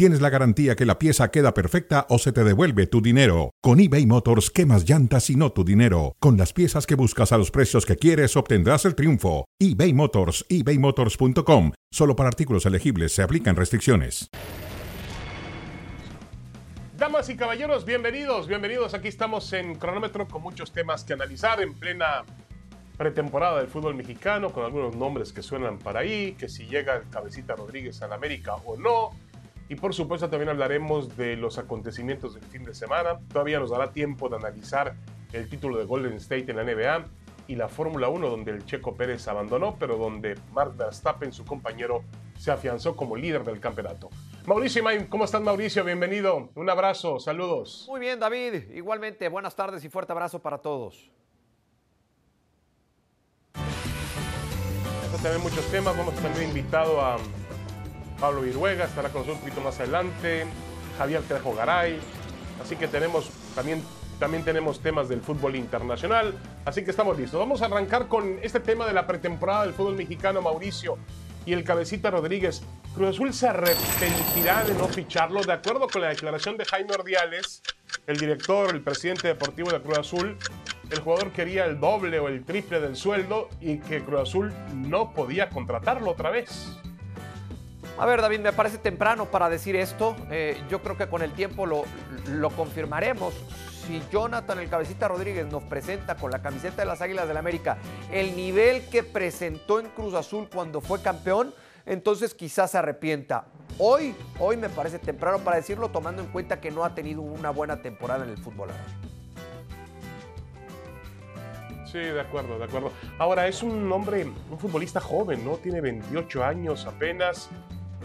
tienes la garantía que la pieza queda perfecta o se te devuelve tu dinero. Con eBay Motors, quemas llantas y no tu dinero. Con las piezas que buscas a los precios que quieres, obtendrás el triunfo. eBay Motors, ebaymotors.com. Solo para artículos elegibles se aplican restricciones. Damas y caballeros, bienvenidos, bienvenidos. Aquí estamos en cronómetro con muchos temas que analizar en plena pretemporada del fútbol mexicano, con algunos nombres que suenan para ahí, que si llega el cabecita Rodríguez a la América o no. Y por supuesto también hablaremos de los acontecimientos del fin de semana. Todavía nos dará tiempo de analizar el título de Golden State en la NBA y la Fórmula 1 donde el Checo Pérez abandonó, pero donde Mark Verstappen, su compañero, se afianzó como líder del campeonato. Mauricio Main, ¿cómo estás Mauricio? Bienvenido. Un abrazo, saludos. Muy bien, David. Igualmente, buenas tardes y fuerte abrazo para todos. Vamos a tener muchos temas. Vamos a tener invitado a Pablo Viruega, estará con nosotros un poquito más adelante. Javier Trejo Garay. Así que tenemos también también tenemos temas del fútbol internacional, así que estamos listos. Vamos a arrancar con este tema de la pretemporada del fútbol mexicano, Mauricio y el cabecita Rodríguez. Cruz Azul se arrepentirá de no ficharlo, de acuerdo con la declaración de Jaime Ordiales, el director, el presidente deportivo de Cruz Azul. El jugador quería el doble o el triple del sueldo y que Cruz Azul no podía contratarlo otra vez. A ver, David, me parece temprano para decir esto. Eh, yo creo que con el tiempo lo, lo confirmaremos si Jonathan el Cabecita Rodríguez nos presenta con la camiseta de las Águilas del la América el nivel que presentó en Cruz Azul cuando fue campeón, entonces quizás se arrepienta. Hoy, hoy me parece temprano para decirlo, tomando en cuenta que no ha tenido una buena temporada en el fútbol. Sí, de acuerdo, de acuerdo. Ahora, es un hombre, un futbolista joven, ¿no? Tiene 28 años apenas.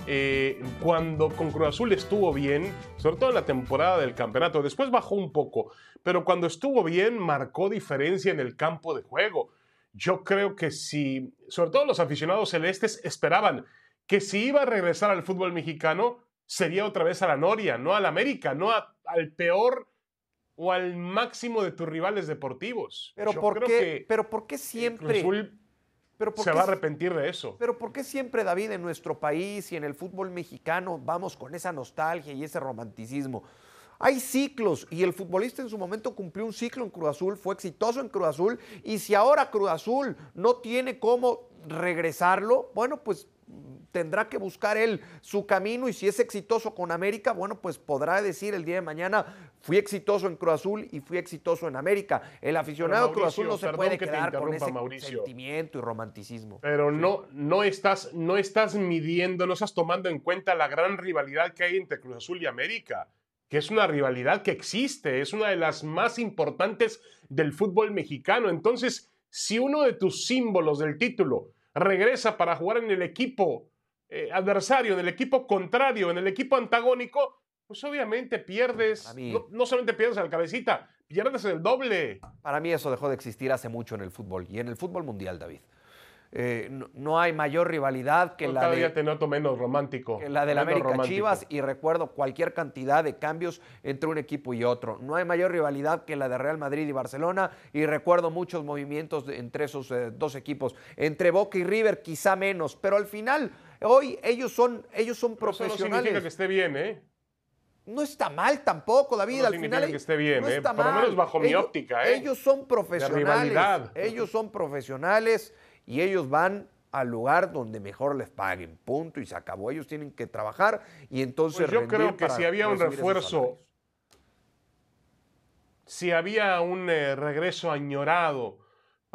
Eh, cuando con Cruz Azul estuvo bien, sobre todo en la temporada del campeonato, después bajó un poco, pero cuando estuvo bien marcó diferencia en el campo de juego. Yo creo que si, sobre todo los aficionados celestes esperaban que si iba a regresar al fútbol mexicano, sería otra vez a la Noria, no al América, no al peor o al máximo de tus rivales deportivos. Pero, ¿por, qué, pero ¿por qué siempre? Se va a arrepentir de eso. Pero ¿por qué siempre, David, en nuestro país y en el fútbol mexicano vamos con esa nostalgia y ese romanticismo? Hay ciclos y el futbolista en su momento cumplió un ciclo en Cruz Azul, fue exitoso en Cruz Azul y si ahora Cruz Azul no tiene cómo regresarlo, bueno, pues tendrá que buscar él su camino y si es exitoso con América, bueno, pues podrá decir el día de mañana, fui exitoso en Cruz Azul y fui exitoso en América. El aficionado Cruz Azul no se puede quedar con ese sentimiento y romanticismo. Pero no, no, estás, no estás midiendo, no estás tomando en cuenta la gran rivalidad que hay entre Cruz Azul y América que es una rivalidad que existe, es una de las más importantes del fútbol mexicano. Entonces, si uno de tus símbolos del título regresa para jugar en el equipo eh, adversario, en el equipo contrario, en el equipo antagónico, pues obviamente pierdes, no, solamente pierdes al cabecita, pierdes el doble. Para mí eso dejó de existir hace mucho en el fútbol y en el fútbol mundial, David. Eh, no, hay mayor rivalidad que la de. te noto menos romántico. Que la del América Chivas y recuerdo cualquier cantidad de cambios entre un equipo y otro. No hay mayor rivalidad que la de Real Madrid y Barcelona y recuerdo muchos movimientos entre esos eh, dos equipos. Entre Boca y River quizá menos, pero al final hoy ellos son, ellos son profesionales. Eso no significa que esté bien, ¿eh? No está mal tampoco, David. No al final, que esté bien, ¿eh? Por lo menos bajo mi óptica, ¿eh? Ellos son profesionales. Ellos son profesionales y ellos van al lugar donde mejor les paguen, punto, y se acabó. Ellos tienen que trabajar y entonces... Pues yo creo que si había un refuerzo, si había un eh, regreso añorado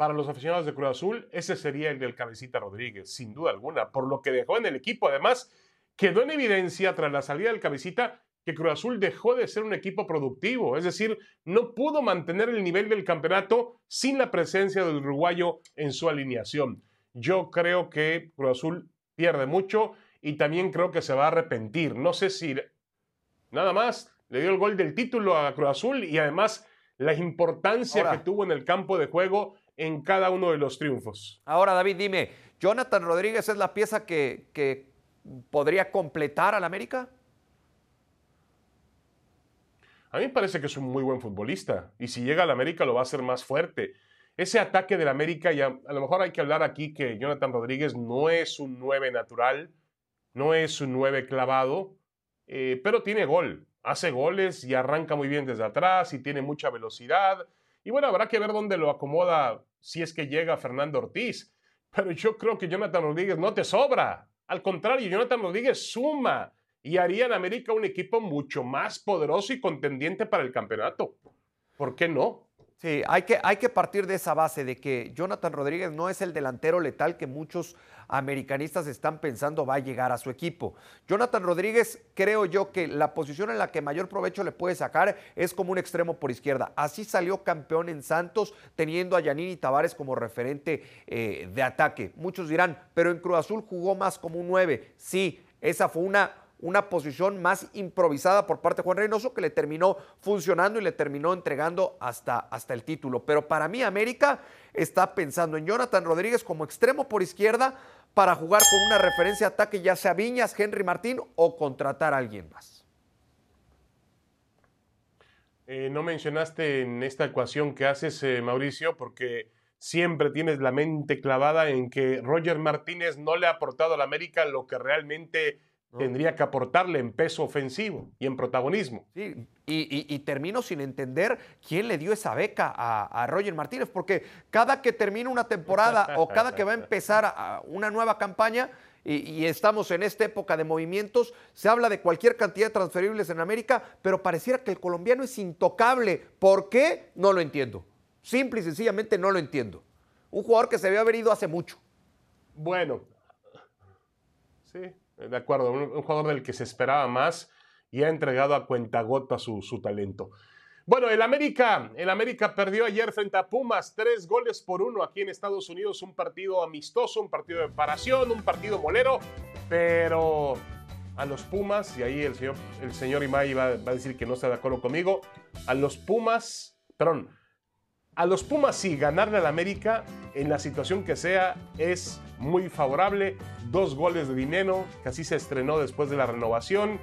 para los aficionados de Cruz Azul, ese sería el del Cabecita Rodríguez, sin duda alguna, por lo que dejó en el equipo. Además, quedó en evidencia tras la salida del Cabecita que Cruz Azul dejó de ser un equipo productivo, es decir, no pudo mantener el nivel del campeonato sin la presencia del uruguayo en su alineación. Yo creo que Cruz Azul pierde mucho y también creo que se va a arrepentir. No sé si nada más le dio el gol del título a Cruz Azul y además la importancia que tuvo en el campo de juego en cada uno de los triunfos. Ahora, David, dime, Jonathan Rodríguez es la pieza que, que podría completar al América? A mí me parece que es un muy buen futbolista y si llega al América lo va a hacer más fuerte. Ese ataque del América, y a, lo mejor hay que hablar aquí que Jonathan Rodríguez no es un 9 natural, no es un 9 clavado, eh, pero tiene gol, hace goles y arranca muy bien desde atrás y tiene mucha velocidad. Y bueno, habrá que ver dónde lo acomoda si es que llega Fernando Ortiz. Pero yo creo que Jonathan Rodríguez no te sobra. Al contrario, Jonathan Rodríguez suma y haría en América un equipo mucho más poderoso y contendiente para el campeonato. ¿Por qué no? Sí, hay que, hay que partir de esa base de que Jonathan Rodríguez no es el delantero letal que muchos americanistas están pensando va a llegar a su equipo. Jonathan Rodríguez, creo yo que la posición en la que mayor provecho le puede sacar es como un extremo por izquierda. Así salió campeón en Santos, teniendo a Yanini Tavares como referente eh, de ataque. Muchos dirán, pero en Cruz Azul jugó más como un 9. Sí, esa fue una una posición más improvisada por parte de Juan Reynoso que le terminó funcionando y le terminó entregando hasta, hasta el título. Pero para mí América está pensando en Jonathan Rodríguez como extremo por izquierda para jugar con una referencia de ataque, ya sea Viñas, Henry Martín o contratar a alguien más. Eh, no mencionaste en esta ecuación que haces, eh, Mauricio, porque siempre tienes la mente clavada en que Roger Martínez no le ha aportado a la América lo que realmente tendría que aportarle en peso ofensivo y en protagonismo. Sí, y, termino sin entender quién le dio esa beca a, Roger Martínez, porque cada que termina una temporada o cada que va a empezar una nueva campaña, y, estamos en esta época de movimientos, se habla de cualquier cantidad de transferibles en América, pero pareciera que el colombiano es intocable. ¿Por qué? No lo entiendo. Simple y sencillamente no lo entiendo. Un jugador que se había haber ido hace mucho. Bueno, sí, de acuerdo, un, jugador del que se esperaba más y ha entregado a cuentagota su, su talento. Bueno, el América, el América perdió ayer frente a Pumas, tres goles por uno aquí en Estados Unidos, un partido amistoso, un partido de preparación, un partido molero, pero a los Pumas, y ahí el señor, el señor Imay va, va a decir que no está de acuerdo conmigo, a los Pumas, perdón, a los Pumas sí, ganarle al América en la situación que sea es muy favorable. Dos goles de dinero, que así se estrenó después de la renovación.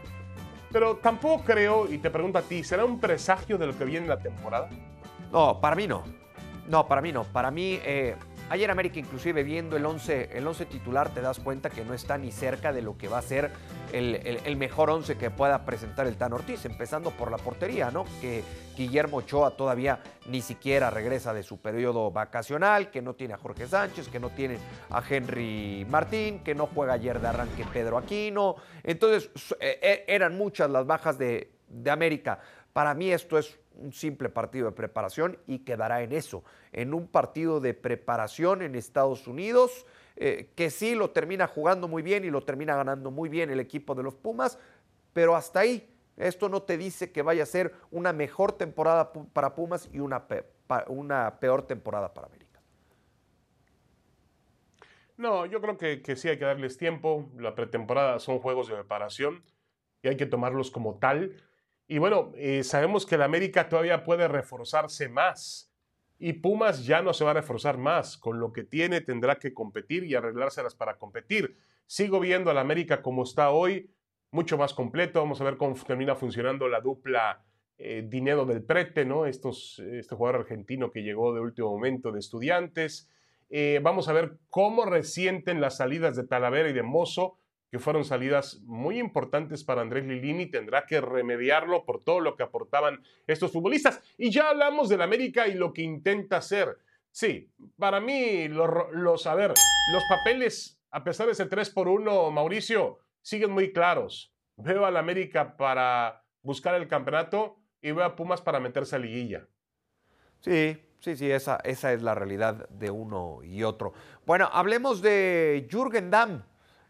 Pero tampoco creo, y te pregunto a ti, ¿será un presagio de lo que viene en la temporada? No, para mí no. No, para mí no. Para mí, eh, Ayer América, inclusive viendo el 11, el 11 titular, te das cuenta que no está ni cerca de lo que va a ser el, mejor 11 que pueda presentar el Tan Ortiz, empezando por la portería, ¿no? Que Guillermo Ochoa todavía ni siquiera regresa de su periodo vacacional, que no tiene a Jorge Sánchez, que no tiene a Henry Martín, que no juega ayer de arranque Pedro Aquino. Entonces, eh, eh, eran muchas las bajas de, América. Para mí esto es un simple partido de preparación y quedará en eso, en un partido de preparación en Estados Unidos, eh, que sí lo termina jugando muy bien y lo termina ganando muy bien el equipo de los Pumas, pero hasta ahí. Esto no te dice que vaya a ser una mejor temporada para Pumas y una, peor temporada para América. No, yo creo que, que sí hay que darles tiempo. La pretemporada son juegos de preparación y hay que tomarlos como tal y bueno, eh, sabemos que el América todavía puede reforzarse más. Y Pumas ya no se va a reforzar más. Con lo que tiene tendrá que competir y arreglárselas para competir. Sigo viendo al América como está hoy, mucho más completo. Vamos a ver cómo termina funcionando la dupla eh, Dinero del Prete, ¿no? Estos, este jugador argentino que llegó de último momento de estudiantes. Eh, vamos a ver cómo resienten las salidas de Talavera y de Mozo que fueron salidas muy importantes para Andrés Lilini, tendrá que remediarlo por todo lo que aportaban estos futbolistas. Y ya hablamos del América y lo que intenta hacer. Sí, para mí, los, ver, los papeles, a pesar de ese 3 por 1, Mauricio, siguen muy claros. Veo al América para buscar el campeonato y veo a Pumas para meterse a liguilla. Sí, sí, sí, esa, esa es la realidad de uno y otro. Bueno, hablemos de Jürgen Damm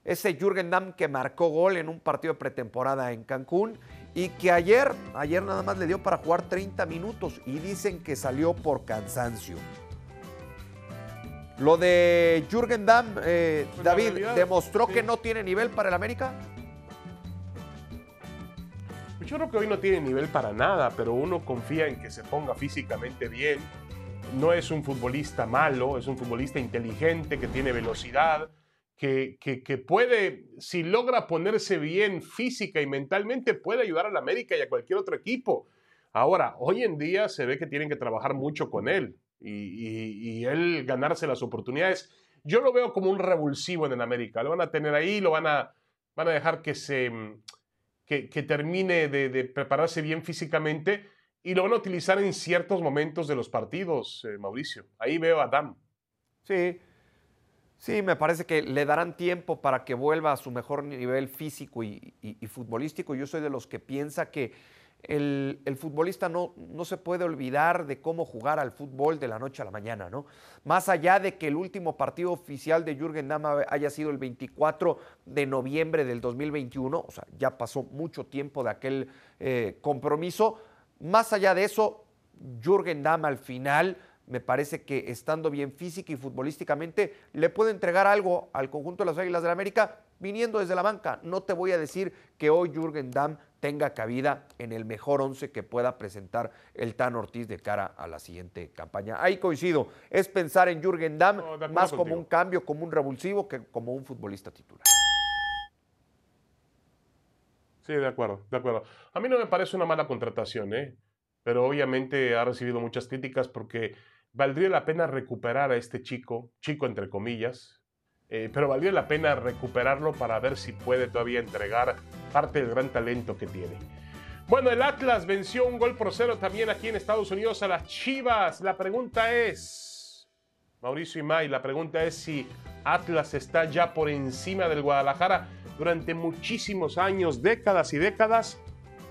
ese Jürgen Damm que marcó gol en un partido de pretemporada en Cancún y que ayer, ayer nada más le dio para jugar 30 minutos y dicen que salió por cansancio. Lo de Jürgen Damm, eh, pues David, ¿demostró que no tiene nivel para el América? Pues yo creo que hoy no tiene nivel para nada, pero uno confía en que se ponga físicamente bien. No es un futbolista malo, es un futbolista inteligente que tiene velocidad, que, que, puede, si logra ponerse bien física y mentalmente, puede ayudar a la América y a cualquier otro equipo. Ahora, hoy en día se ve que tienen que trabajar mucho con él y, él ganarse las oportunidades. Yo lo veo como un revulsivo en el América. Lo van a tener ahí, lo van a, van a dejar que se que, termine de, prepararse bien físicamente y lo van a utilizar en ciertos momentos de los partidos, eh, Mauricio. Ahí veo a Adam. Sí, Sí, me parece que le darán tiempo para que vuelva a su mejor nivel físico y, futbolístico. Yo soy de los que piensa que el, futbolista no, no, se puede olvidar de cómo jugar al fútbol de la noche a la mañana, ¿no? Más allá de que el último partido oficial de Jürgen Damm haya sido el 24 de noviembre del 2021, o sea, ya pasó mucho tiempo de aquel eh, compromiso. Más allá de eso, Jürgen Damm al final me parece que estando bien física y futbolísticamente le puede entregar algo al conjunto de las Águilas de la América viniendo desde la banca. No te voy a decir que hoy Jürgen Damm tenga cabida en el mejor once que pueda presentar el Tan Ortiz de cara a la siguiente campaña. Ahí coincido, es pensar en Jürgen Damm más como un cambio, como un revulsivo que como un futbolista titular. Sí, de acuerdo, de acuerdo. A mí no me parece una mala contratación, ¿eh? pero obviamente ha recibido muchas críticas porque valdría la pena recuperar a este chico, chico entre comillas, eh, pero valdría la pena recuperarlo para ver si puede todavía entregar parte del gran talento que tiene. Bueno, el Atlas venció un gol por cero también aquí en Estados Unidos a las Chivas. La pregunta es, Mauricio Imay, la pregunta es si Atlas está ya por encima del Guadalajara. Durante muchísimos años, décadas y décadas,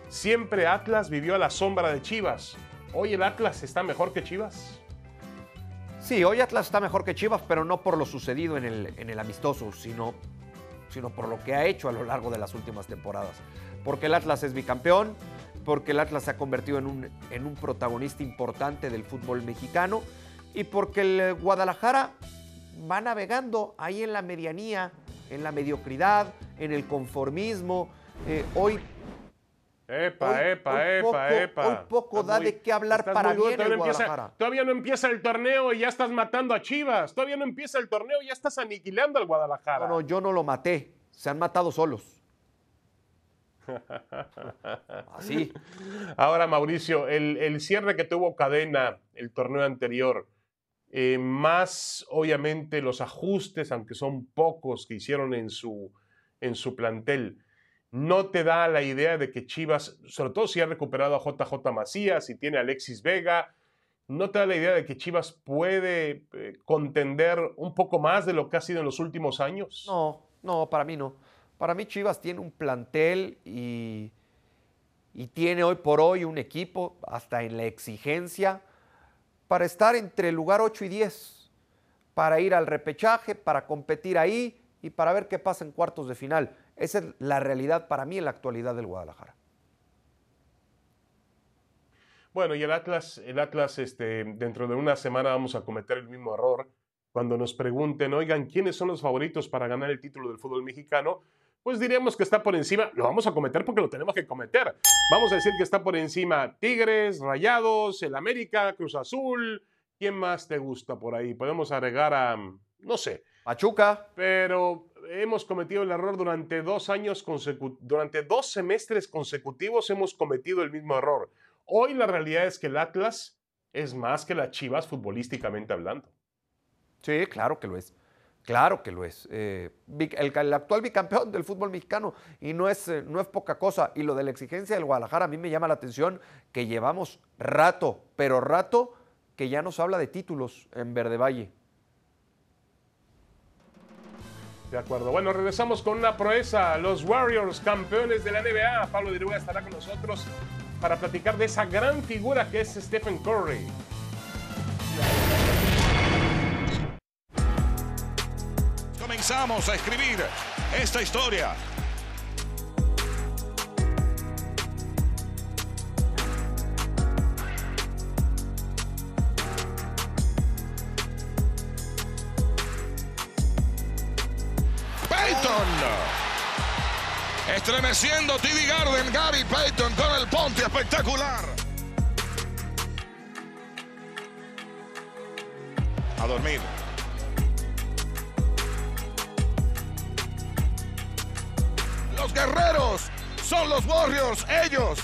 siempre Atlas vivió a la sombra de Chivas. ¿Hoy el Atlas está mejor que Chivas? Sí, hoy Atlas está mejor que Chivas, pero no por lo sucedido en el, en el amistoso, sino, sino por lo que ha hecho a lo largo de las últimas temporadas. Porque el Atlas es bicampeón, porque el Atlas se ha convertido en un, en un protagonista importante del fútbol mexicano y porque el Guadalajara va navegando ahí en la medianía, en la mediocridad, en el conformismo. Eh, hoy Epa, epa, epa, epa. Hoy poco da de qué hablar para bien todavía, empieza, todavía no empieza el torneo y ya estás matando a Chivas. Todavía no empieza el torneo y ya estás aniquilando al Guadalajara. No, no, yo no lo maté. Se han matado solos. Así. Ahora, Mauricio, el, cierre que tuvo Cadena el torneo anterior, eh, más obviamente los ajustes, aunque son pocos, que hicieron en su, en su plantel no te da la idea de que Chivas, sobre todo si ha recuperado a JJ Macías y tiene a Alexis Vega, no te da la idea de que Chivas puede eh, contender un poco más de lo que ha sido en los últimos años. No, no, para mí no. Para mí Chivas tiene un plantel y, y tiene hoy por hoy un equipo, hasta en la exigencia, para estar entre el lugar 8 y 10, para ir al repechaje, para competir ahí y para ver qué pasa en cuartos de final. Esa es la realidad para mí en la actualidad del Guadalajara. Bueno, y el Atlas, el Atlas, este, dentro de una semana vamos a cometer el mismo error. Cuando nos pregunten, oigan, ¿quiénes son los favoritos para ganar el título del fútbol mexicano? Pues diríamos que está por encima, lo vamos a cometer porque lo tenemos que cometer. Vamos a decir que está por encima Tigres, Rayados, el América, Cruz Azul. ¿Quién más te gusta por ahí? Podemos agregar a, no sé. Pachuca. Pero hemos cometido el error durante dos años durante dos semestres consecutivos hemos cometido el mismo error. Hoy la realidad es que el Atlas es más que las Chivas futbolísticamente hablando. Sí, claro que lo es. Claro que lo es. Eh, el, actual bicampeón del fútbol mexicano y no es, eh, no es poca cosa. Y lo de la exigencia del Guadalajara a mí me llama la atención que llevamos rato, pero rato que ya nos habla de títulos en Verde Valle. De acuerdo. Bueno, regresamos con una proeza. Los Warriors, campeones de la NBA. Pablo Diruga estará con nosotros para platicar de esa gran figura que es Stephen Curry. Comenzamos a escribir esta historia Estremeciendo TD Garden, Gary Payton con el ponte espectacular. A dormir. Los guerreros son los Warriors, ellos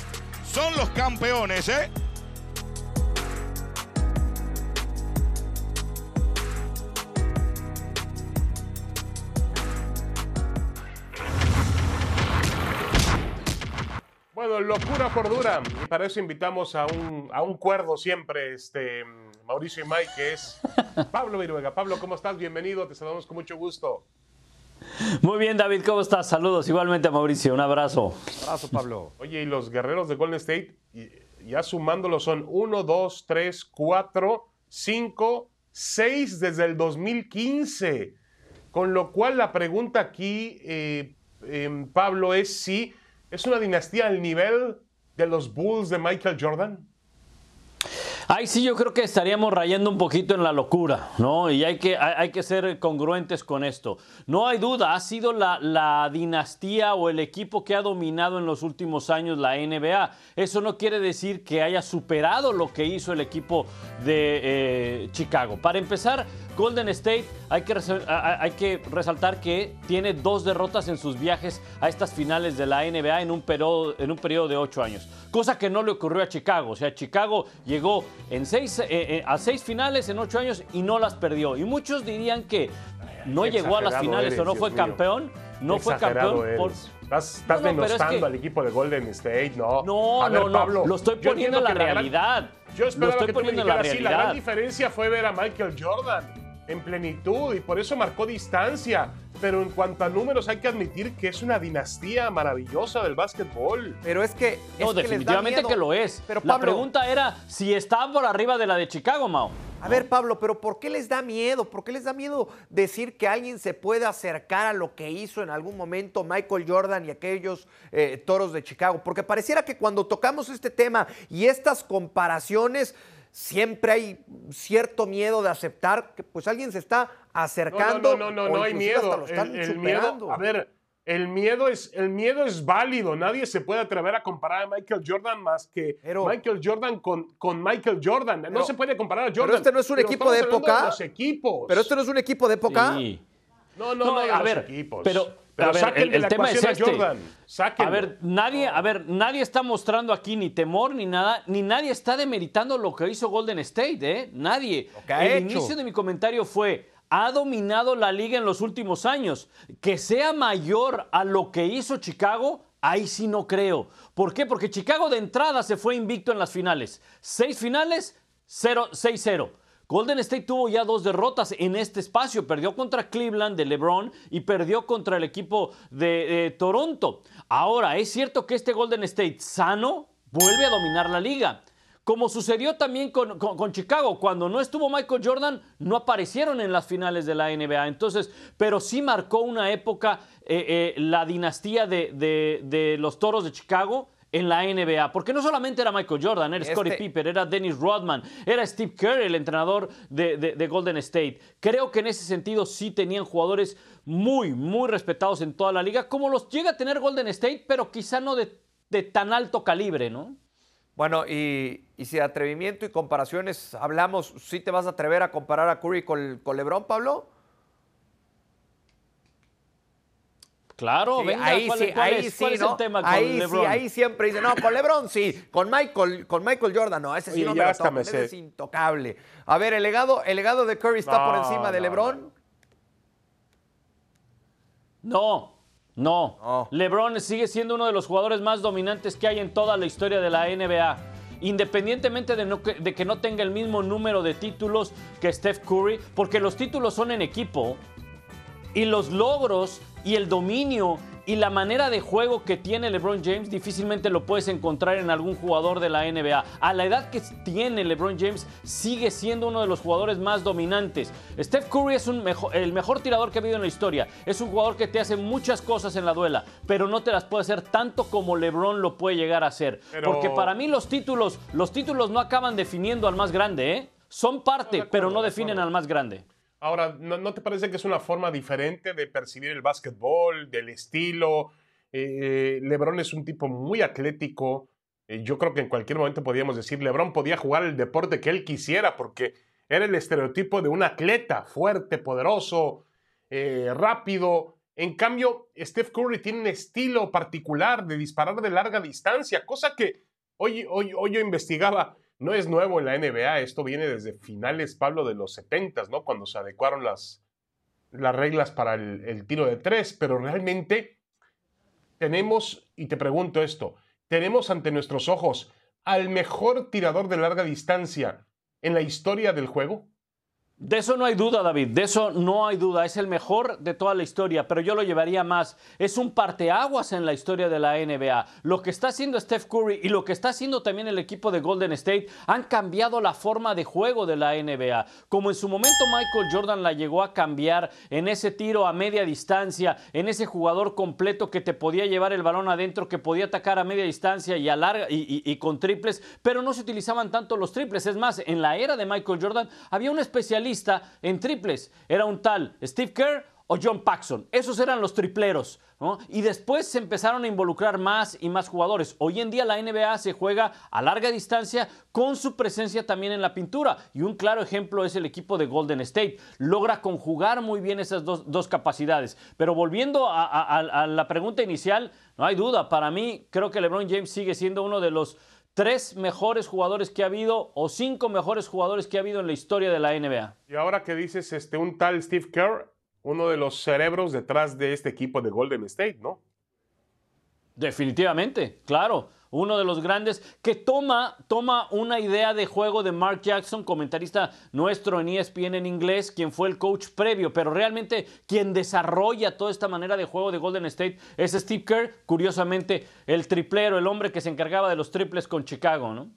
son los campeones, ¿eh? Bueno, locura por dura. Y para eso invitamos a un, a un cuerdo siempre, este, Mauricio y Mike, que es Pablo Viruega. Pablo, ¿cómo estás? Bienvenido, te saludamos con mucho gusto. Muy bien, David, ¿cómo estás? Saludos igualmente a Mauricio, un abrazo. Abrazo, Pablo. Oye, y los guerreros de Golden State, ya sumándolo, son 1, 2, 3, 4, 5, 6 desde el 2015. Con lo cual la pregunta aquí, eh, em, Pablo, es si es una dinastía al nivel de los Bulls de Michael Jordan. Ahí sí yo creo que estaríamos rayando un poquito en la locura, ¿no? Y hay que, hay, que ser congruentes con esto. No hay duda, ha sido la, la dinastía o el equipo que ha dominado en los últimos años la NBA. Eso no quiere decir que haya superado lo que hizo el equipo de eh, Chicago. Para empezar, Golden State hay que, hay que resaltar que tiene dos derrotas en sus viajes a estas finales de la NBA en un periodo, en un periodo de ocho años, cosa que no le ocurrió a Chicago. O sea, Chicago llegó en seis, eh, eh, a seis finales en ocho años y no las perdió. Y muchos dirían que no llegó a las finales o no fue Dios mío. campeón. No fue campeón por. Estás, estás No, no, pero es denostando que- al equipo de Golden State, ¿no? No, ver, no, no, Pablo, lo estoy poniendo en la gran- realidad. Yo Lo esperaba estoy que tú me la sí, la gran realidad. diferencia fue ver a Michael Jordan en plenitud y por eso marcó distancia. Pero en cuanto a números, hay que admitir que es una dinastía maravillosa del básquetbol. Pero es que. No, les da definitivamente miedo. que lo es. Pero la Pablo, pregunta era si está por arriba de la de Chicago, Mao. A ver, Pablo, pero ¿por qué les da miedo? ¿Por qué les da miedo decir que alguien se puede acercar a lo que hizo en algún momento Michael Jordan y aquellos eh, toros de Chicago? Porque pareciera que cuando tocamos este tema y estas comparaciones, siempre hay cierto miedo de aceptar que pues alguien se está acercando. No, no, no, no, no hay miedo. lo están El, el miedo, a ver, el miedo es el miedo es válido. Nadie se puede atrever a comparar a Michael Jordan más que Pero- Michael Jordan con, con Michael Jordan. no Pero- se puede comparar a pero Jordan. este no es un equipo de época. los equipos. Pero esto no es un equipo de época. Sí. No, no, No, no, a los ver, equipos. pero- Pero a ver, saquen el- de el la tema es a este. A ver, nadie, a ver, nadie está mostrando aquí ni temor ni nada, ni nadie está demeritando lo que hizo Golden State, ¿eh? Nadie. El hecho. inicio de mi comentario fue, ha dominado la liga en los últimos años. Que sea mayor a lo que hizo Chicago, ahí sí no creo. ¿Por qué? Porque Chicago de entrada se fue invicto en las finales. Seis finales, 0 6-0. Golden State tuvo ya dos derrotas en este espacio. Perdió contra Cleveland de LeBron y perdió contra el equipo de Toronto. Ahora, es cierto que este Golden State sano vuelve a dominar la liga. Como sucedió también con, Chicago, cuando no estuvo Michael Jordan, no aparecieron en las finales de la NBA. Entonces, pero sí marcó una época eh, eh, la dinastía de los toros de Chicago en la NBA. Porque no solamente era Michael Jordan, era Este- Scottie Pippen, era Dennis Rodman, era Steve Kerr, el entrenador de, de- de Golden State. Creo que en ese sentido sí tenían jugadores muy, muy respetados en toda la liga, como los llega a tener Golden State, pero quizá no de, de tan alto calibre, ¿no? Bueno, y, y si de atrevimiento y comparaciones hablamos, ¿sí te vas a atrever a comparar a Curry con, con LeBron, Pablo? Claro, Sí, venga, ahí ¿cuál, sí, cuál ahí es, sí, cuál es ¿no? el tema con ahí LeBron? sí, ahí siempre dice, no, con LeBron sí, con Michael, con Michael Jordan, no, ese sí Oye, no ya me lo ese sé. es intocable. A ver, el legado, el legado de Curry está por No, encima de no, LeBron. No, no, No. LeBron sigue siendo uno de los jugadores más dominantes que hay en toda la historia de la NBA. Independientemente de, no que, de que no tenga el mismo número de títulos que Steph Curry, porque los títulos son en equipo y los logros y el dominio y la manera de juego que tiene LeBron James difícilmente lo puedes encontrar en algún jugador de la NBA. A la edad que tiene LeBron James sigue siendo uno de los jugadores más dominantes. Steph Curry es un mejo- el mejor tirador que ha habido en la historia. Es un jugador que te hace muchas cosas en la duela, pero no te las puede hacer tanto como LeBron lo puede llegar a hacer. Pero- Porque para mí los títulos, los títulos no acaban definiendo al más grande, ¿eh? Son parte, acuerdo, pero no de definen al más grande. Ahora, ¿no, te parece que es una forma diferente de percibir el básquetbol, del estilo? Eh, LeBron es un tipo muy atlético. Eh, yo creo que en cualquier momento podíamos decir, LeBron podía jugar el deporte que él quisiera porque era el estereotipo de un atleta fuerte, poderoso, eh, rápido. En cambio, Steph Curry tiene un estilo particular de disparar de larga distancia, cosa que hoy, hoy, hoy yo investigaba. No es nuevo en la NBA, esto viene desde finales, Pablo, de los 70, ¿no? Cuando se adecuaron las, las reglas para el, el tiro de tres, pero realmente tenemos, y te pregunto esto, tenemos ante nuestros ojos al mejor tirador de larga distancia en la historia del juego? De eso no hay duda, David, de eso no hay duda. Es el mejor de toda la historia, pero yo lo llevaría más. Es un parteaguas en la historia de la NBA. Lo que está haciendo Steph Curry y lo que está haciendo también el equipo de Golden State han cambiado la forma de juego de la NBA. Como en su momento Michael Jordan la llegó a cambiar en ese tiro a media distancia, en ese jugador completo que te podía llevar el balón adentro, que podía atacar a media distancia y, a larga, y, y con triples, pero no se utilizaban tanto los triples. Es más, en la era de Michael Jordan había un especialista en triples. Era un tal Steve Kerr o John Paxson. Esos eran los tripleros. Y después se empezaron a involucrar más y más jugadores. Hoy en día la NBA se juega a larga distancia con su presencia también en la pintura. Y un claro ejemplo es el equipo de Golden State. Logra conjugar muy bien esas dos, capacidades. Pero volviendo a, a la pregunta inicial, no hay duda. Para mí, creo que LeBron James sigue siendo uno de los tres mejores jugadores que ha habido o cinco mejores jugadores que ha habido en la historia de la NBA. Y ahora que dices este, un tal Steve Kerr, uno de los cerebros detrás de este equipo de Golden State, ¿no? Definitivamente, claro uno de los grandes, que toma, toma una idea de juego de Mark Jackson, comentarista nuestro en ESPN en inglés, quien fue el coach previo, pero realmente quien desarrolla toda esta manera de juego de Golden State es Steve Kerr, curiosamente el triplero, el hombre que se encargaba de los triples con Chicago, ¿no?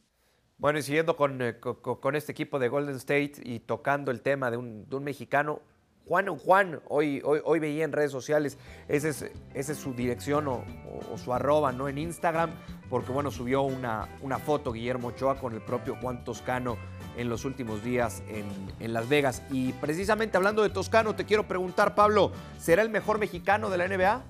Bueno, y siguiendo con, eh, este equipo de Golden State y tocando el tema de un, de un mexicano, Juan Juan, hoy, hoy, hoy veía en redes sociales, esa es, ese es su dirección o, su arroba, ¿no? En Instagram, porque bueno, subió una, una foto Guillermo Ochoa con el propio Juan Toscano en los últimos días en, en, Las Vegas. Y precisamente hablando de Toscano, te quiero preguntar, Pablo, ¿será el mejor mexicano de la NBA?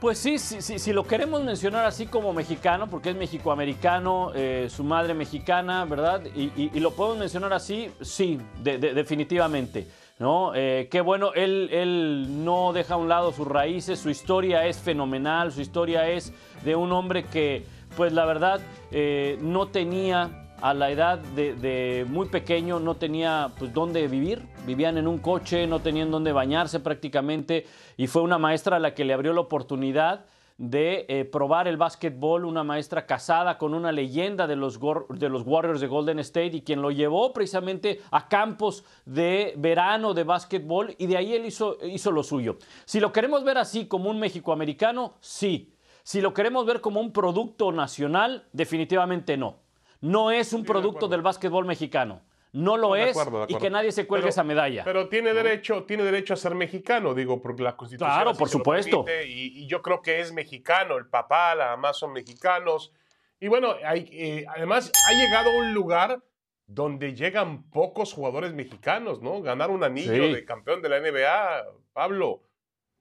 Pues sí, si lo queremos mencionar así como mexicano, porque es mexicoamericano, eh, su madre mexicana, ¿verdad? Y, lo podemos mencionar así, sí, definitivamente. ¿no? Eh, qué bueno, él, él no deja a un lado sus raíces, su historia es fenomenal, su historia es de un hombre que, pues la verdad, eh, no tenía a la edad de, muy pequeño no tenía pues dónde vivir, vivían en un coche, no tenían dónde bañarse prácticamente y fue una maestra a la que le abrió la oportunidad de eh, probar el básquetbol, una maestra casada con una leyenda de los, de los Warriors de Golden State y quien lo llevó precisamente a campos de verano de básquetbol y de ahí él hizo, hizo lo suyo. Si lo queremos ver así como un México-americano, sí. Si lo queremos ver como un producto nacional, definitivamente no no es un producto del básquetbol mexicano. No lo es y que nadie se cuelgue esa medalla. Pero tiene derecho, tiene derecho a ser mexicano, digo, porque la Constitución. Claro, por supuesto. y, yo creo que es mexicano, el papá, la mamá son mexicanos. Y bueno, hay, eh, además ha llegado a un lugar donde llegan pocos jugadores mexicanos, ¿no? Ganar un anillo de campeón de la NBA, Pablo.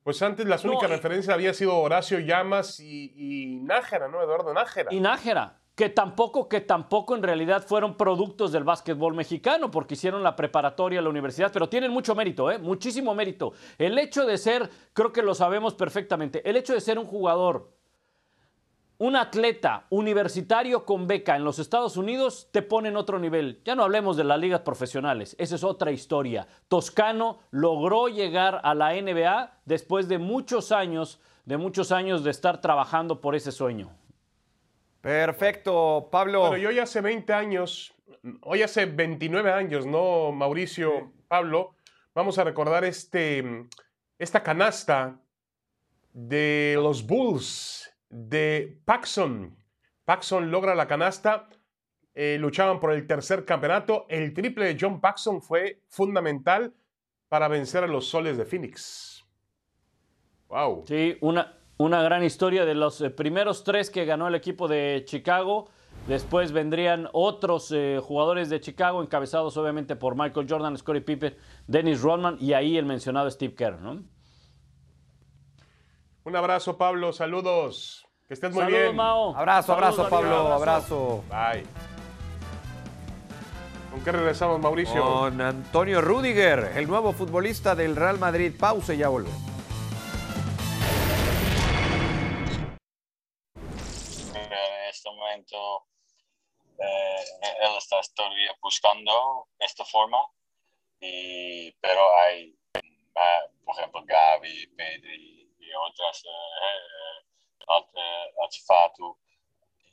Pues antes las únicas referencias había sido Horacio Llamas y, y Nájera, ¿no? Eduardo Nájera. Y Nájera que tampoco, que tampoco en realidad fueron productos del básquetbol mexicano, porque hicieron la preparatoria, la universidad, pero tienen mucho mérito, ¿eh? muchísimo mérito. El hecho de ser, creo que lo sabemos perfectamente, el hecho de ser un jugador, un atleta universitario con beca en los Estados Unidos, te pone en otro nivel. Ya no hablemos de las ligas profesionales, esa es otra historia. Toscano logró llegar a la NBA después de muchos años, de muchos años de estar trabajando por ese sueño. Perfecto, Pablo. Bueno, yo ya hace 20 años, hoy hace 29 años, ¿no, Mauricio, Pablo? Vamos a recordar este, esta canasta de los Bulls de Paxson. Paxson logra la canasta, eh, luchaban por el tercer campeonato. El triple de John Paxson fue fundamental para vencer a los soles de Phoenix. Wow. Sí, una, una gran historia de los eh, primeros tres que ganó el equipo de Chicago. Después vendrían otros eh, jugadores de Chicago, encabezados obviamente por Michael Jordan, Scottie Pippen, Dennis Rodman y ahí el mencionado Steve Kerr. ¿no? Un abrazo, Pablo. Saludos. Que estés muy Saludos, bien. Mao. Abrazo, abrazo, Pablo. abrazo. Bye. ¿Con qué regresamos, Mauricio? Con Antonio Rudiger, el nuevo futbolista del Real Madrid. Pausa y ya volvemos. Momento eh, él está todavía buscando esta forma, y, pero hay, eh, por ejemplo, Gaby, Pedri y otras, eh, Fatu,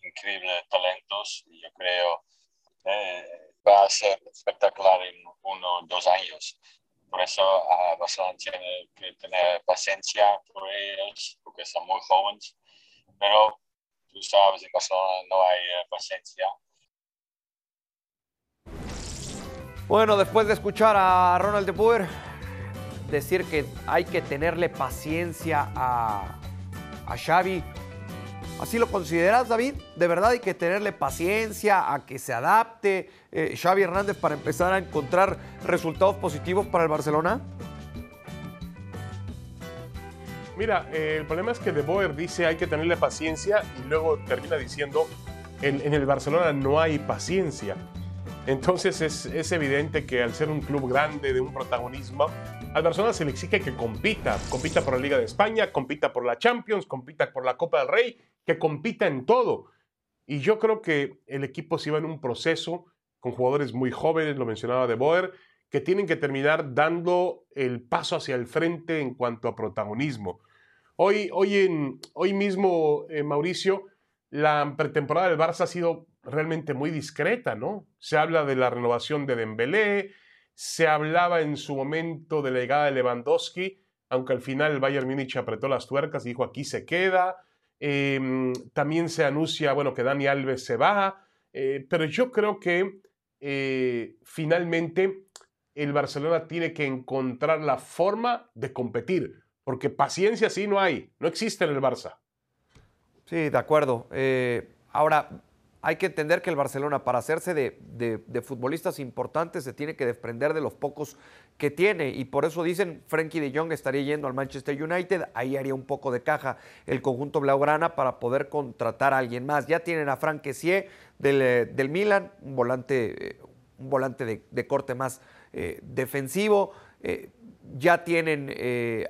increíbles talentos, yo creo va a ser espectacular en uno o dos años. Por eso uh, Barcelona tiene que tener paciencia por ellos, porque son muy jóvenes. Pero en Barcelona no hay uh, paciencia. Bueno, después de escuchar a Ronald de Boer decir que hay que tenerle paciencia a, a Xavi, ¿Así lo consideras, David? ¿De verdad hay que tenerle paciencia a que se adapte eh, Xavi Hernández para empezar a encontrar resultados positivos para el Barcelona? Mira, eh, el problema es que De Boer dice hay que tenerle paciencia y luego termina diciendo en, en el Barcelona no hay paciencia. Entonces es, es, evidente que al ser un club grande, de un protagonismo, al Barcelona se le exige que compita, compita por la Liga de España, compita por la Champions, compita por la Copa del Rey, que compita en todo. Y yo creo que el equipo se va en un proceso con jugadores muy jóvenes, lo mencionaba De Boer, que tienen que terminar dando el paso hacia el frente en cuanto a protagonismo. Hoy, hoy, en, hoy mismo, eh, Mauricio, la pretemporada del Barça ha sido realmente muy discreta, ¿no? Se habla de la renovación de Dembélé, se hablaba en su momento de la llegada de Lewandowski, aunque al final el Bayern Múnich apretó las tuercas y dijo aquí se queda. Em, también se anuncia, bueno, que Dani Alves se va, eh, pero yo creo que eh, finalmente el Barcelona tiene que encontrar la forma de competir, porque paciencia sí no hay, no existe en el Barça. Sí, de acuerdo. Eh, ahora, hay que entender que el Barcelona, para hacerse de, futbolistas importantes, se tiene que desprender de los pocos que tiene. Y por eso dicen, Frankie de Jong estaría yendo al Manchester United. Ahí haría un poco de caja el conjunto blaugrana para poder contratar a alguien más. Ya tienen a Frank Kessier del, del Milan, un volante, eh, un volante de, corte más eh, defensivo. Eh, ya tienen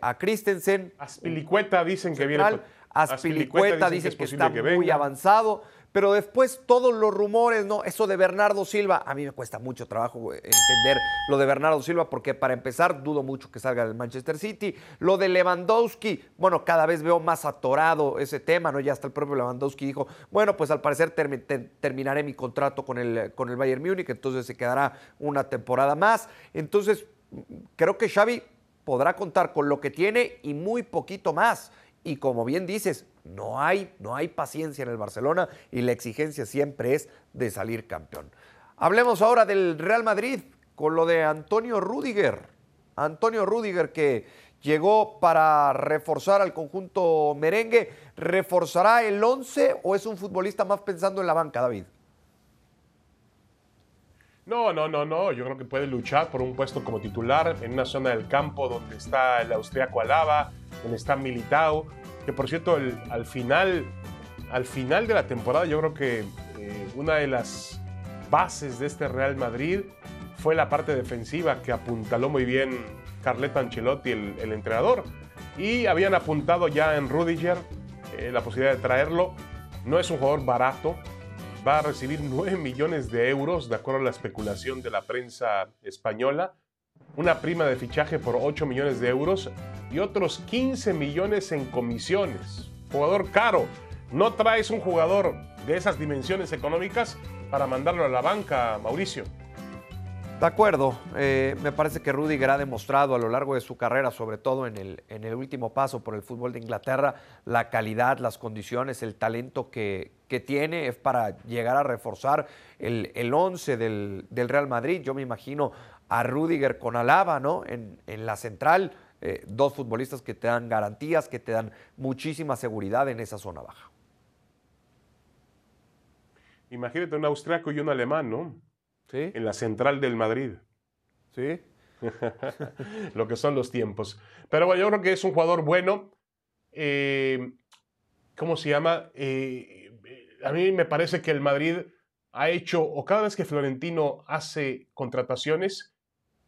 a Christensen. Aspilicueta dicen que viene. Aspilicueta, dicen, que, está muy avanzado. Pero después todos los rumores, ¿no? Eso de Bernardo Silva, a mí me cuesta mucho trabajo eh, entender lo de Bernardo Silva, porque para empezar dudo mucho que salga del Manchester City. Lo de Lewandowski, bueno, cada vez veo más atorado ese tema, ¿no? Ya hasta el propio Lewandowski dijo, bueno, pues al parecer terminaré mi contrato con el, con el Bayern Múnich, entonces se quedará una temporada más. Entonces, creo que Xavi podrá contar con lo que tiene y muy poquito más. Y como bien dices, no hay, no hay paciencia en el Barcelona y la exigencia siempre es de salir campeón. Hablemos ahora del Real Madrid con lo de Antonio Rudiger. Antonio Rudiger que llegó para reforzar al conjunto merengue. ¿Reforzará el 11 o es un futbolista más pensando en la banca, David? No, no, no, no. Yo creo que puede luchar por un puesto como titular en una zona del campo donde está el austriaco Alaba, donde está Militao. Que por cierto, al, final, al final de la temporada, yo creo que eh, una de las bases de este Real Madrid fue la parte defensiva que apuntaló muy bien Carleto Ancelotti, el, entrenador. Y habían apuntado ya en Rudiger eh, la posibilidad de traerlo. No es un jugador barato, va a recibir 9 millones de euros, de acuerdo a la especulación de la prensa española, una prima de fichaje por 8 millones de euros y otros 15 millones en comisiones. Jugador caro. No traes un jugador de esas dimensiones económicas para mandarlo a la banca, Mauricio. De acuerdo, eh, me parece que Rudiger ha demostrado a lo largo de su carrera, sobre todo en el, en el último paso por el fútbol de Inglaterra, la calidad, las condiciones, el talento que, tiene es para llegar a reforzar el, el once del, Real Madrid. Yo me imagino a Rudiger con Alaba, ¿no? En, la central, eh, dos futbolistas que te dan garantías, que te dan muchísima seguridad en esa zona baja. Imagínate un austriaco y un alemán, ¿no? En la central del Madrid. Sí. Lo que son los tiempos. Pero bueno, yo creo que es un jugador bueno. Eh, ¿Cómo se llama? Eh, a mí me parece que el Madrid ha hecho, o cada vez que Florentino hace contrataciones,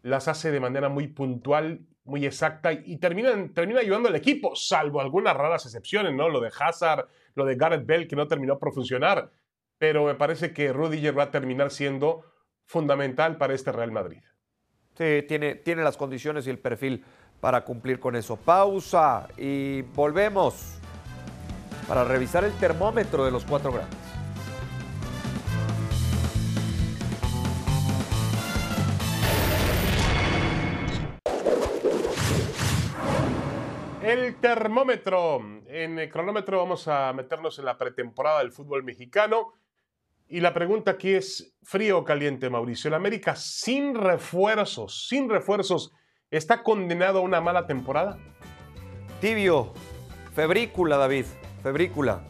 las hace de manera muy puntual, muy exacta y termina, termina ayudando al equipo, salvo algunas raras excepciones, ¿no? Lo de Hazard, lo de Gareth Bell, que no terminó por funcionar. Pero me parece que Rudiger va a terminar siendo fundamental para este Real Madrid. Sí, tiene, tiene las condiciones y el perfil para cumplir con eso. Pausa y volvemos para revisar el termómetro de los cuatro grandes. El termómetro. En el cronómetro vamos a meternos en la pretemporada del fútbol mexicano. Y la pregunta aquí es, ¿frío o caliente, Mauricio? ¿El América sin refuerzos, sin refuerzos, está condenado a una mala temporada? Tibio, febrícula, David, febrícula.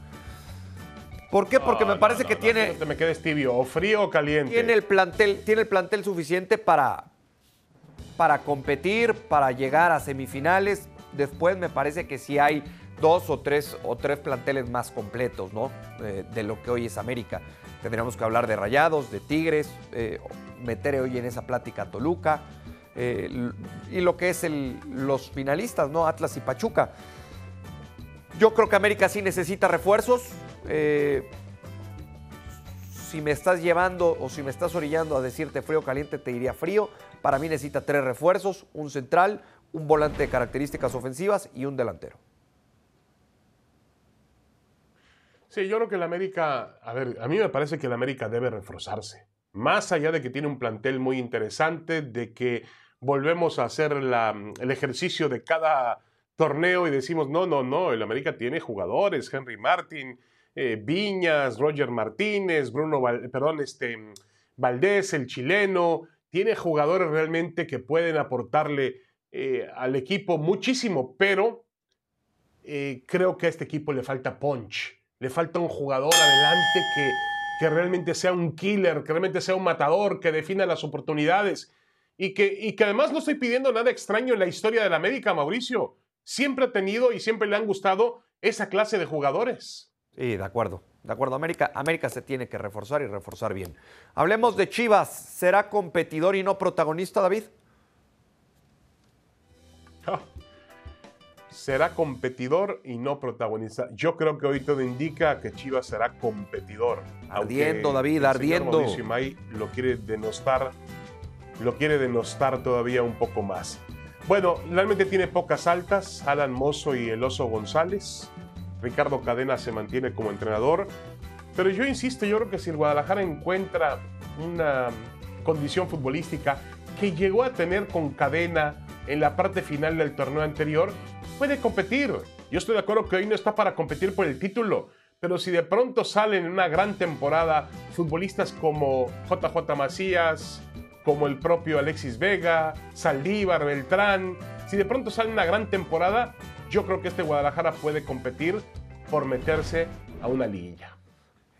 ¿Por qué? Porque No, me parece no, que tiene, No te me quedes tibio, o frío o caliente. tiene, el plantel, tiene el plantel suficiente para, para competir, para llegar a semifinales. Después me parece que sí hay dos o tres, o tres planteles más completos, ¿no? Eh, de lo que hoy es América. Tendríamos que hablar de Rayados, de Tigres, eh, meter hoy en esa plática a Toluca. eh, y lo que es los finalistas, ¿no? Atlas y Pachuca. Yo creo que América sí necesita refuerzos. eh, si me estás llevando o si me estás orillando a decirte frío o caliente, te diría frío. Para mí necesita tres refuerzos, un central, un volante de características ofensivas y un delantero. Sí, yo creo que el América, a ver, a mí me parece que el América debe reforzarse. Más allá de que tiene un plantel muy interesante, de que volvemos a hacer el ejercicio de cada torneo y decimos, no, no, no, el América tiene jugadores, Henry Martin, eh, Viñas, Roger Martínez, Bruno, perdón, este, Valdés, el chileno, tiene jugadores realmente que pueden aportarle eh, al equipo muchísimo, pero eh, creo que a este equipo le falta punch. Le falta un jugador adelante que, que realmente sea un killer, que realmente sea un matador, que defina las oportunidades. Y que, y que además no estoy pidiendo nada extraño en la historia de la América, Mauricio. Siempre ha tenido y siempre le han gustado esa clase de jugadores. Sí, de acuerdo. De acuerdo, América, América se tiene que reforzar y reforzar bien. Hablemos de Chivas. ¿Será competidor y no protagonista, David? Será competidor y no protagonista. Yo creo que hoy todo indica que Chivas será competidor. Ardiendo, David, el señor ardiendo. Imay lo quiere denostar, lo quiere denostar todavía un poco más. Bueno, realmente tiene pocas altas. Alan Mozo y el Oso González. Ricardo Cadena se mantiene como entrenador. Pero yo insisto, yo creo que si el Guadalajara encuentra una condición futbolística que llegó a tener con Cadena en la parte final del torneo anterior, puede competir. Yo estoy de acuerdo que hoy no está para competir por el título, pero si de pronto salen en una gran temporada futbolistas como JJ Macías, como el propio Alexis Vega, Saldívar, Beltrán, si de pronto sale una gran temporada, yo creo que este Guadalajara puede competir por meterse a una liguilla.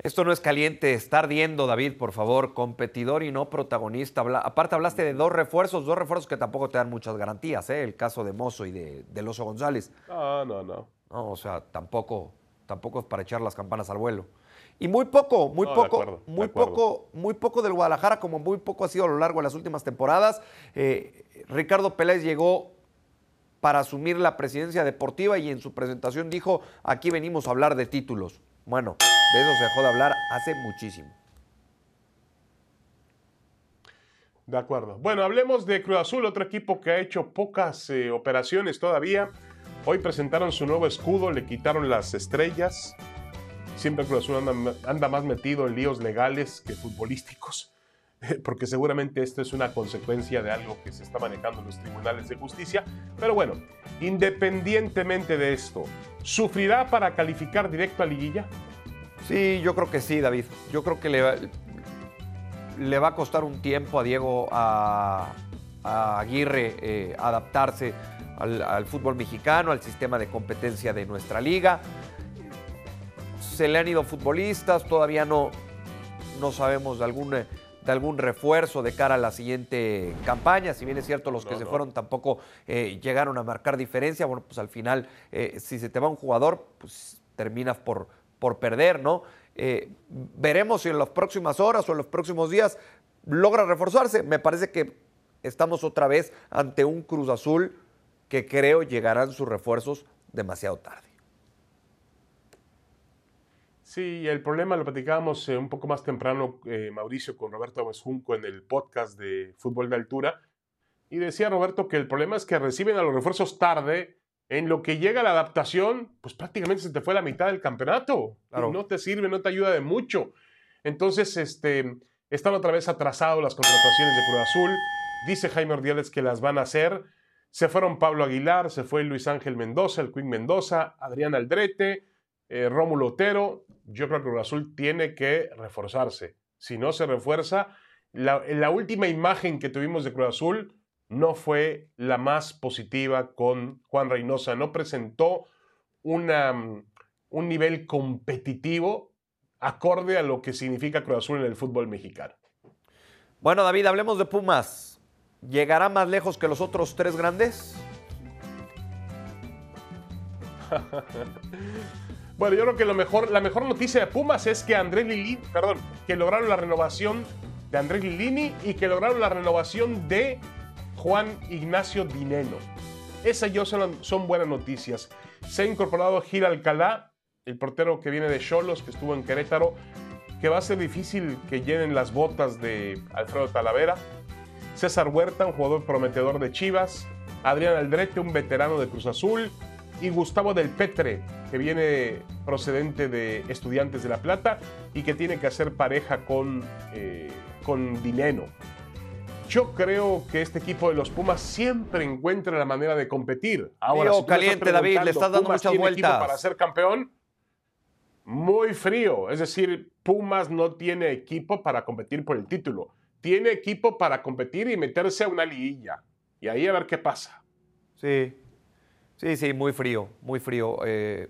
Esto no es caliente, está ardiendo, David, por favor, competidor y no protagonista. Habla- aparte hablaste de dos refuerzos, dos refuerzos que tampoco te dan muchas garantías, ¿eh? el caso de Mozo y de, del Oso González. No, no, no. No, o sea, tampoco, tampoco es para echar las campanas al vuelo. Y muy poco, muy No, poco, acuerdo, muy poco, muy poco del Guadalajara, como muy poco ha sido a lo largo de las últimas temporadas. Eh, Ricardo Peláez llegó para asumir la presidencia deportiva y en su presentación dijo, aquí venimos a hablar de títulos. Bueno, de eso se dejó de hablar hace muchísimo. De acuerdo. Bueno, hablemos de Cruz Azul, otro equipo que ha hecho pocas eh, operaciones todavía. Hoy presentaron su nuevo escudo, le quitaron las estrellas. Siempre Cruz Azul anda, anda más metido en líos legales que futbolísticos, porque seguramente esto es una consecuencia de algo que se está manejando en los tribunales de justicia. Pero bueno, independientemente de esto, ¿sufrirá para calificar directo a liguilla? Sí, yo creo que sí, David. Yo creo que le va, a costar un tiempo a Diego, a, Aguirre, eh, adaptarse al, al fútbol mexicano, al sistema de competencia de nuestra liga. Se le han ido futbolistas, todavía no, no sabemos de algún, eh, de algún refuerzo de cara a la siguiente campaña. Si bien es cierto, los que No, se fueron tampoco eh, llegaron a marcar diferencia. Bueno, pues al final, eh, si se te va un jugador, pues terminas por, por perder, ¿no? Eh, veremos si en las próximas horas o en los próximos días logra reforzarse. Me parece que estamos otra vez ante un Cruz Azul que creo llegarán sus refuerzos demasiado tarde. Sí, el problema lo platicábamos eh, un poco más temprano, eh, Mauricio, con Roberto Gómez Junco en el podcast de Fútbol de Altura. Y decía Roberto que el problema es que reciben a los refuerzos tarde. En lo que llega la adaptación, pues prácticamente se te fue la mitad del campeonato. Y no te sirve, no te ayuda de mucho. Entonces, este, están otra vez atrasados las contrataciones de Cruz Azul. Dice Jaime Ordiales que las van a hacer. Se fueron Pablo Aguilar, se fue Luis Ángel Mendoza, el Queen Mendoza, Adrián Aldrete, eh, Rómulo Otero. Yo creo que Cruz Azul tiene que reforzarse. Si no se refuerza, la, la última imagen que tuvimos de Cruz Azul no fue la más positiva con Juan Reynosa. No presentó una, un nivel competitivo acorde a lo que significa Cruz Azul en el fútbol mexicano. Bueno, David, hablemos de Pumas. ¿Llegará más lejos que los otros tres grandes? bueno, yo creo que lo mejor, la mejor noticia de Pumas es que Andrés perdón, que lograron la renovación de Andrés Lilini y que lograron la renovación de Juan Ignacio Dineno. Esas yo son, son buenas noticias. Se ha incorporado Gil Alcalá, el portero que viene de Cholos, que estuvo en Querétaro, que va a ser difícil que llenen las botas de Alfredo Talavera. César Huerta, un jugador prometedor de Chivas. Adrián Aldrete, un veterano de Cruz Azul. Y Gustavo del Petre, que viene procedente de Estudiantes de La Plata y que tiene que hacer pareja con, eh, con Dineno. Yo creo que este equipo de los Pumas siempre encuentra la manera de competir. Ahora, caliente, David, le estás dando muchas vueltas. para ser campeón, muy frío. Es decir, Pumas no tiene equipo para competir por el título. Tiene equipo para competir y meterse a una liguilla. Y ahí a ver qué pasa. Sí, sí, sí, muy frío, muy frío. Eh,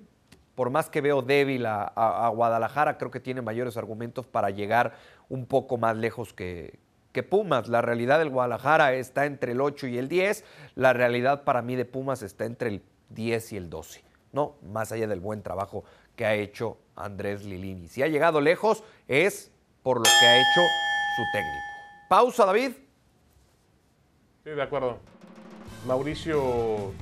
por más que veo débil a Guadalajara, creo que tiene mayores argumentos para llegar un poco más lejos que, que Pumas. La realidad del Guadalajara está entre el 8 y el 10. La realidad para mí de Pumas está entre el 10 y el 12. No, más allá del buen trabajo que ha hecho Andrés Lilini. Si ha llegado lejos es por lo que ha hecho su técnico. Pausa, David. Sí, de acuerdo. Mauricio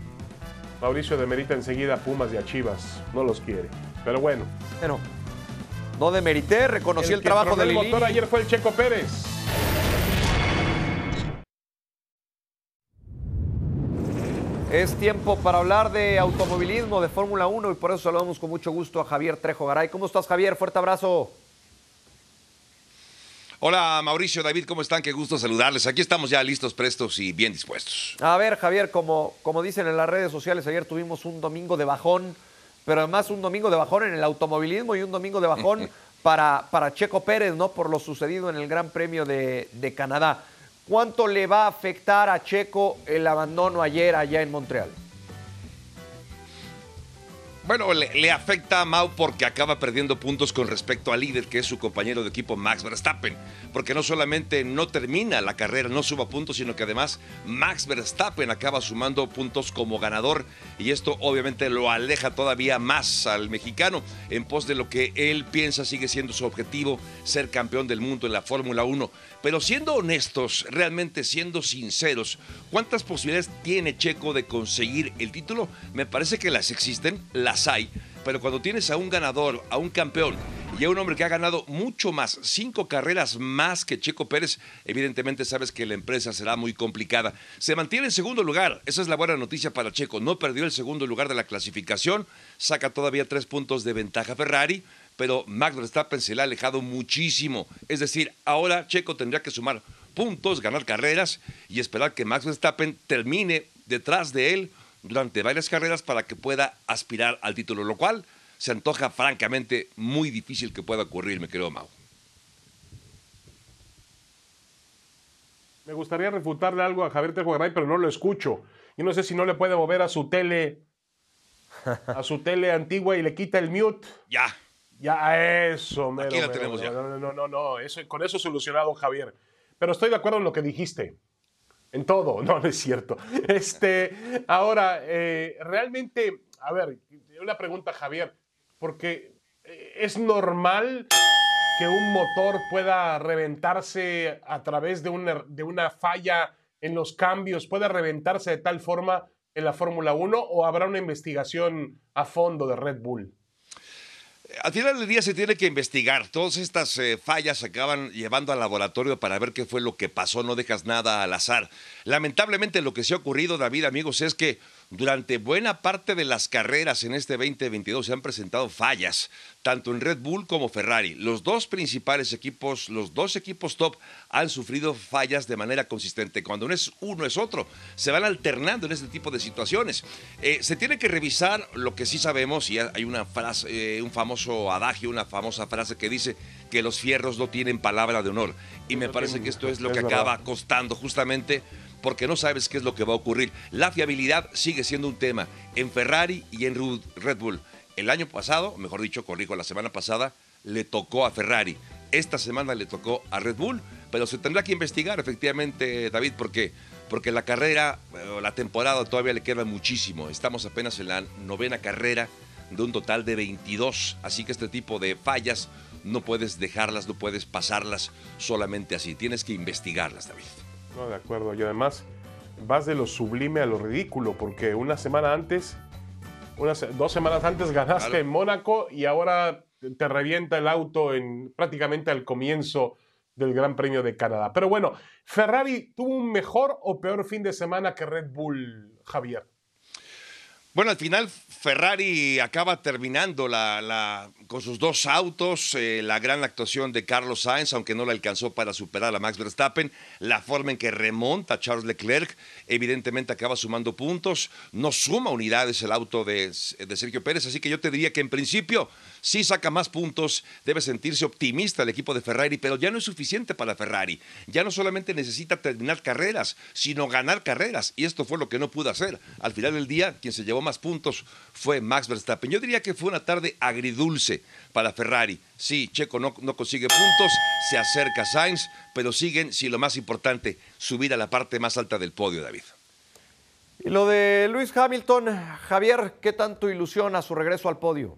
Mauricio demerita enseguida a Pumas y a Chivas. No los quiere. Pero bueno. Bueno, no demerité, reconocí el, trabajo del motor ayer fue el Checo Pérez. Es tiempo para hablar de automovilismo, de Fórmula 1 y por eso saludamos con mucho gusto a Javier Trejo Garay. ¿Cómo estás, Javier? Fuerte abrazo. Hola Mauricio, David, ¿cómo están? Qué gusto saludarles. Aquí estamos ya listos, prestos y bien dispuestos. A ver, Javier, como, como dicen en las redes sociales, ayer tuvimos un domingo de bajón, pero además un domingo de bajón en el automovilismo y un domingo de bajón para, para Checo Pérez, ¿no? Por lo sucedido en el Gran Premio de, de Canadá. ¿Cuánto le va a afectar a Checo el abandono ayer allá en Montreal? Bueno, le, afecta a Mau porque acaba perdiendo puntos con respecto al líder, que es su compañero de equipo Max Verstappen. Porque no solamente no termina la carrera, no suba puntos, sino que además Max Verstappen acaba sumando puntos como ganador. Y esto obviamente lo aleja todavía más al mexicano en pos de lo que él piensa sigue siendo su objetivo, ser campeón del mundo en la Fórmula 1. Pero siendo honestos, realmente siendo sinceros, ¿cuántas posibilidades tiene Checo de conseguir el título? Me parece que las existen, las hay, pero cuando tienes a un ganador, a un campeón y a un hombre que ha ganado mucho más, cinco carreras más que Checo Pérez, evidentemente sabes que la empresa será muy complicada. Se mantiene en segundo lugar, esa es la buena noticia para Checo, no perdió el segundo lugar de la clasificación, saca todavía tres puntos de ventaja Ferrari, pero Max Verstappen se le ha alejado muchísimo. Es decir, ahora Checo tendría que sumar puntos, ganar carreras y esperar que Max Verstappen termine detrás de él durante varias carreras para que pueda aspirar al título, lo cual se antoja francamente muy difícil que pueda ocurrir, me creo, Mau. Me gustaría refutarle algo a Javier Tejugaray, pero no lo escucho. Yo no sé si no le puede mover a su tele, a su tele antigua y le quita el mute. Ya. Ya, eso, mero, Aquí la tenemos ya. No, no, no, no, eso, con eso solucionado, Javier. Pero estoy de acuerdo en lo que dijiste. En todo, no, no es cierto. Este, ahora, eh, realmente, a ver, una pregunta, Javier, porque es normal que un motor pueda reventarse a través de una, de una falla en los cambios, pueda reventarse de tal forma en la Fórmula 1 o habrá una investigación a fondo de Red Bull? Al final del día se tiene que investigar. Todas estas eh, fallas se acaban llevando al laboratorio para ver qué fue lo que pasó. No dejas nada al azar. Lamentablemente lo que se ha ocurrido, David, amigos, es que durante buena parte de las carreras en este 2022 se han presentado fallas, tanto en Red Bull como Ferrari. Los dos principales equipos, los dos equipos top, han sufrido fallas de manera consistente. Cuando no es uno es otro, se van alternando en este tipo de situaciones. Eh, se tiene que revisar lo que sí sabemos, y hay una frase, eh, un famoso adagio, una famosa frase que dice que los fierros no tienen palabra de honor. Y me parece que esto es lo que acaba costando justamente porque no sabes qué es lo que va a ocurrir. La fiabilidad sigue siendo un tema en Ferrari y en Red Bull. El año pasado, mejor dicho, corrijo, la semana pasada, le tocó a Ferrari. Esta semana le tocó a Red Bull, pero se tendrá que investigar efectivamente, David, porque, porque la carrera, la temporada todavía le queda muchísimo. Estamos apenas en la novena carrera de un total de 22, así que este tipo de fallas no puedes dejarlas, no puedes pasarlas solamente así, tienes que investigarlas, David. No, de acuerdo. Y además vas de lo sublime a lo ridículo, porque una semana antes, unas dos semanas antes ganaste en Mónaco y ahora te revienta el auto en prácticamente al comienzo del Gran Premio de Canadá. Pero bueno, Ferrari tuvo un mejor o peor fin de semana que Red Bull, Javier. Bueno, al final Ferrari acaba terminando la, con sus dos autos, eh, la gran actuación de Carlos Sainz, aunque no la alcanzó para superar a Max Verstappen, la forma en que remonta Charles Leclerc, evidentemente acaba sumando puntos, no suma unidades el auto de, de Sergio Pérez, así que yo te diría que en principio sí saca más puntos, debe sentirse optimista el equipo de Ferrari, pero ya no es suficiente para Ferrari. Ya no solamente necesita terminar carreras, sino ganar carreras. Y esto fue lo que no pudo hacer. Al final del día, quien se llevó más puntos fue Max Verstappen. Yo diría que fue una tarde agridulce para Ferrari. Sí, Checo no, no consigue puntos, se acerca Sainz, pero siguen, si lo más importante, subir a la parte más alta del podio, David. Y lo de Luis Hamilton, Javier, ¿qué tanto ilusiona su regreso al podio?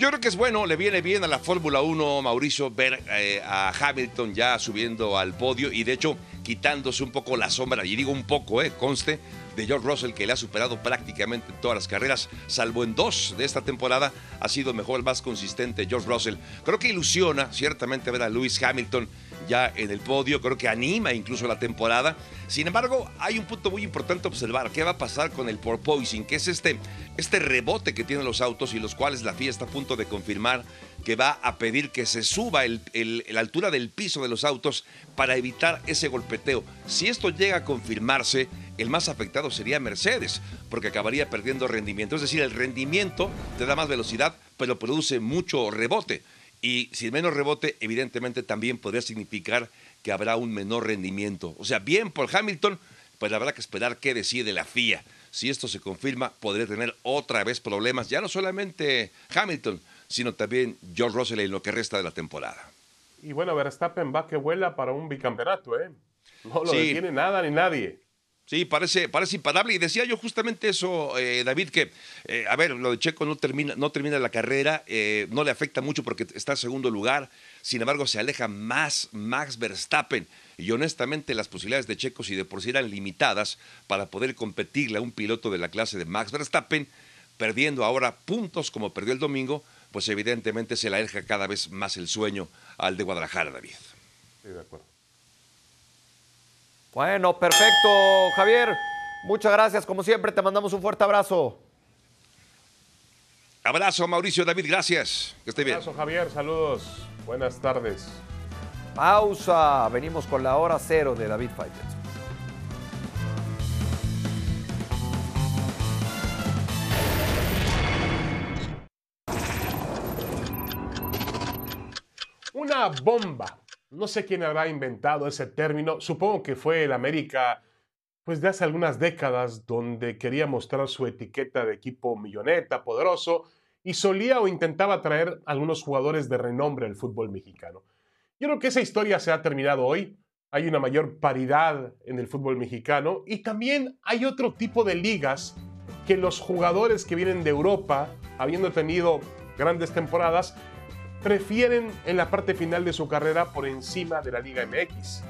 Yo creo que es bueno, le viene bien a la Fórmula 1, Mauricio, ver eh, a Hamilton ya subiendo al podio y de hecho quitándose un poco la sombra, y digo un poco, eh, conste, de George Russell, que le ha superado prácticamente todas las carreras, salvo en dos de esta temporada, ha sido mejor, el más consistente George Russell. Creo que ilusiona ciertamente ver a Lewis Hamilton ya en el podio, creo que anima incluso la temporada. Sin embargo, hay un punto muy importante observar, ¿qué va a pasar con el porpoising? Que es este, este rebote que tienen los autos y los cuales la FIA está a punto de confirmar que va a pedir que se suba la altura del piso de los autos para evitar ese golpeteo. Si esto llega a confirmarse, el más afectado sería Mercedes, porque acabaría perdiendo rendimiento. Es decir, el rendimiento te da más velocidad, pero produce mucho rebote. Y si menos rebote, evidentemente también podría significar que habrá un menor rendimiento. O sea, bien por Hamilton, pues habrá que esperar qué decide la FIA. Si esto se confirma, podría tener otra vez problemas, ya no solamente Hamilton, sino también George Russell en lo que resta de la temporada. Y bueno, Verstappen va que vuela para un bicampeonato, ¿eh? No lo detiene nada ni nadie. Sí, parece, parece imparable. Y decía yo justamente eso, eh, David, que, eh, a ver, lo de Checo no termina, no termina la carrera, eh, no le afecta mucho porque está en segundo lugar. Sin embargo, se aleja más Max Verstappen. Y honestamente, las posibilidades de Checo, si de por sí eran limitadas para poder competirle a un piloto de la clase de Max Verstappen, perdiendo ahora puntos como perdió el domingo, pues evidentemente se le aleja cada vez más el sueño al de Guadalajara, David. Sí, de acuerdo. Bueno, perfecto, Javier. Muchas gracias. Como siempre, te mandamos un fuerte abrazo. Abrazo, Mauricio, David, gracias. Que esté bien. Abrazo, Javier. Saludos. Buenas tardes. Pausa. Venimos con la hora cero de David Fighters. Una bomba no sé quién habrá inventado ese término. Supongo que fue el América, pues de hace algunas décadas, donde quería mostrar su etiqueta de equipo milloneta, poderoso, y solía o intentaba traer algunos jugadores de renombre al fútbol mexicano. Yo creo que esa historia se ha terminado hoy. Hay una mayor paridad en el fútbol mexicano y también hay otro tipo de ligas que los jugadores que vienen de Europa, habiendo tenido grandes temporadas, prefieren en la parte final de su carrera por encima de la Liga MX.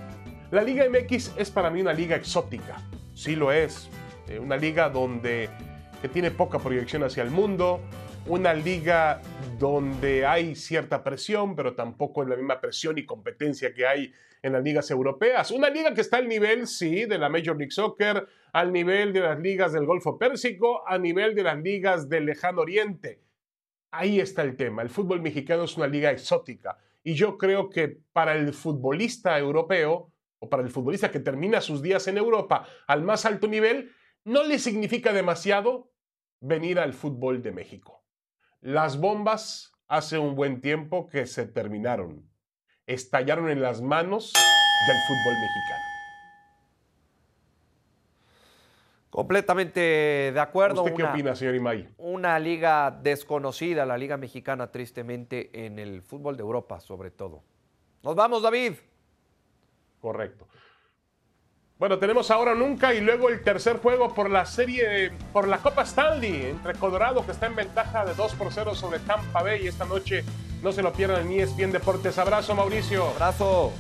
La Liga MX es para mí una liga exótica, sí lo es, eh, una liga donde que tiene poca proyección hacia el mundo, una liga donde hay cierta presión, pero tampoco es la misma presión y competencia que hay en las ligas europeas. Una liga que está al nivel, sí, de la Major League Soccer, al nivel de las ligas del Golfo Pérsico, a nivel de las ligas del Lejano Oriente. Ahí está el tema. El fútbol mexicano es una liga exótica. Y yo creo que para el futbolista europeo, o para el futbolista que termina sus días en Europa al más alto nivel, no le significa demasiado venir al fútbol de México. Las bombas hace un buen tiempo que se terminaron. Estallaron en las manos del fútbol mexicano. Completamente de acuerdo. ¿Usted qué Una- opina, señor Imay? Una liga desconocida, la liga mexicana, tristemente, en el fútbol de Europa, sobre todo. Nos vamos, David. Correcto. Bueno, tenemos ahora nunca y luego el tercer juego por la serie, por la Copa Stanley entre Colorado que está en ventaja de 2 por 0 sobre Tampa Bay esta noche. No se lo pierdan en E ESPN Deportes. Abrazo, Mauricio. Abrazo.